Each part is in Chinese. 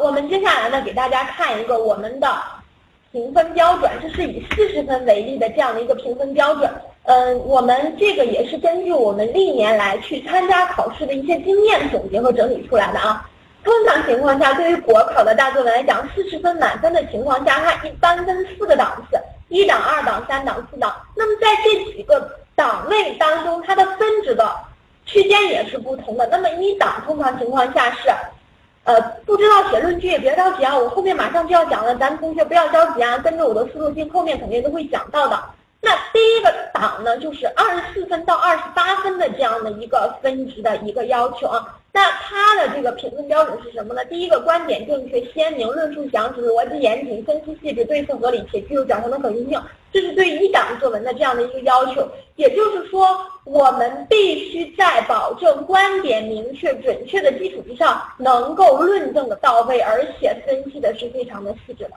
我们接下来呢，给大家看一个我们的评分标准，这是以四十分为例的这样的一个评分标准。嗯，我们这个也是根据我们历年来去参加考试的一些经验总结和整理出来的啊。通常情况下，对于国考的大作文来讲，四十分满分的情况下，它一般分四个档次：一档、二档、三档、四档。那么在这几个档位当中，它的分值的区间也是不同的。那么一档通常情况下是。呃，不知道写论据也别着急啊，我后面马上就要讲了，咱们同学不要着急啊，跟着我的思路进，后面肯定都会讲到的。那第一个档呢，就是二十四分到二十八分的这样的一个分值的一个要求啊。那它的这个评分标准是什么呢？第一个观点正确鲜明，论述详实，逻辑严谨，分析细致，对策合理，且具有较强的可行性。这是对一档作文的这样的一个要求。也就是说，我们必须在保证观点明确、准确的基础之上，能够论证的到位，而且分析的是非常的细致的。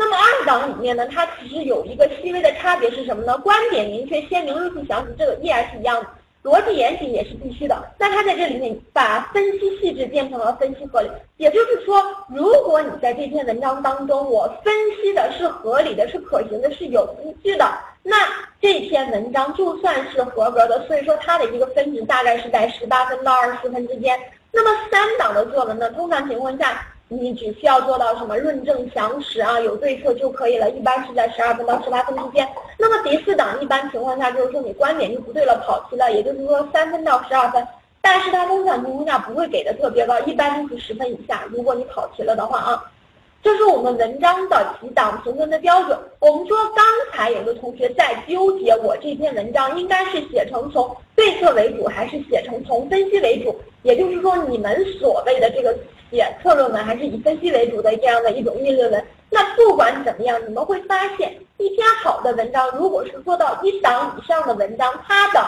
那么二档里面呢，它其实有一个细微的差别是什么呢？观点明确、鲜明、论述详实，这个依然是一样的。逻辑严谨也是必须的，那它在这里面把分析细致变成了分析合理，也就是说，如果你在这篇文章当中，我分析的是合理的、是可行的、是有依据的，那这篇文章就算是合格的。所以说，它的一个分值大概是在十八分到二十分之间。那么三档的作文呢，通常情况下。你只需要做到什么论证详实啊，有对策就可以了。一般是在十二分到十八分之间。那么第四档一般情况下就是说你观点就不对了，跑题了，也就是说三分到十二分。但是它通常情况下不会给的特别高，一般就是十分以下。如果你跑题了的话啊，这是我们文章的几档评分的标准。我们说刚才有个同学在纠结，我这篇文章应该是写成从对策为主，还是写成从分析为主？也就是说你们所谓的这个。还是以分析为主的这样的一种议论文，那不管怎么样，你们会发现一篇好的文章，如果是做到一档以上的文章，它的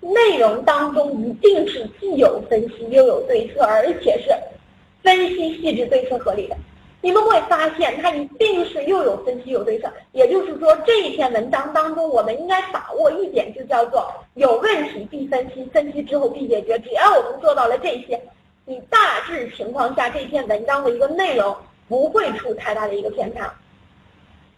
内容当中一定是既有分析又有对策，而且是分析细致、对策合理的。你们会发现它一定是又有分析有对策，也就是说这一篇文章当中，我们应该把握一点，就叫做有问题必分析，分析之后必解决。只要我们做到了这些。你大致情况下，这篇文章的一个内容不会出太大的一个偏差。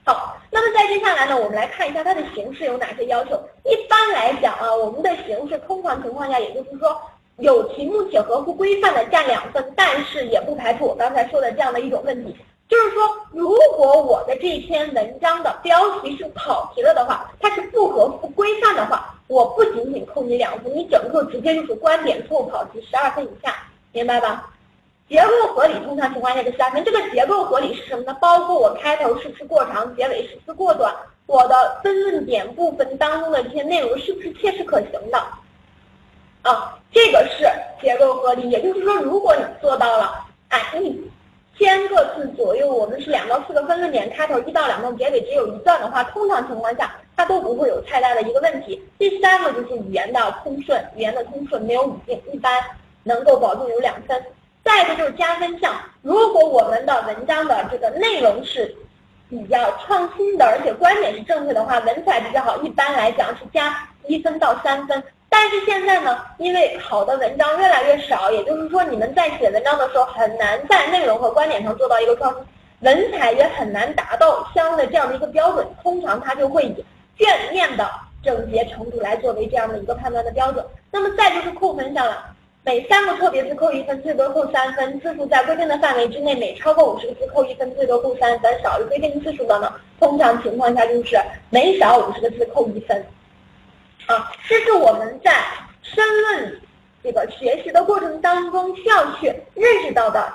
好，那么再接下来呢，我们来看一下它的形式有哪些要求。一般来讲啊，我们的形式通常情况下，也就是说有题目且合乎规范的占两分，但是也不排除我刚才说的这样的一种问题，就是说如果我的这篇文章的标题是跑题了的话，它是不合乎规范的话，我不仅仅扣你两分，你整个直接就是观点错误跑题，十二分以下。明白吧？结构合理，通常情况下是三分。这个结构合理是什么呢？包括我开头是不是过长，结尾是不是过短，我的分论点部分当中的这些内容是不是切实可行的？啊，这个是结构合理。也就是说，如果你做到了，哎，一千个字左右，我们是两到四个分论点，开头一到两段，结尾只有一段的话，通常情况下它都不会有太大的一个问题。第三个就是语言的通顺，语言的通顺没有语境，一般。能够保证有两分，再一个就是加分项。如果我们的文章的这个内容是比较创新的，而且观点是正确的话，文采比较好，一般来讲是加一分到三分。但是现在呢，因为好的文章越来越少，也就是说你们在写文章的时候很难在内容和观点上做到一个创新，文采也很难达到相应的这样的一个标准。通常它就会以卷面的整洁程度来作为这样的一个判断的标准。那么再就是扣分项了。每三个错别字扣一分，最多扣三分。字数在规定的范围之内，每超过五十个字扣一分，最多扣三分。少于规定字数的呢，通常情况下就是每少五十个字扣一分。啊，这是我们在申论这个学习的过程当中需要去认识到的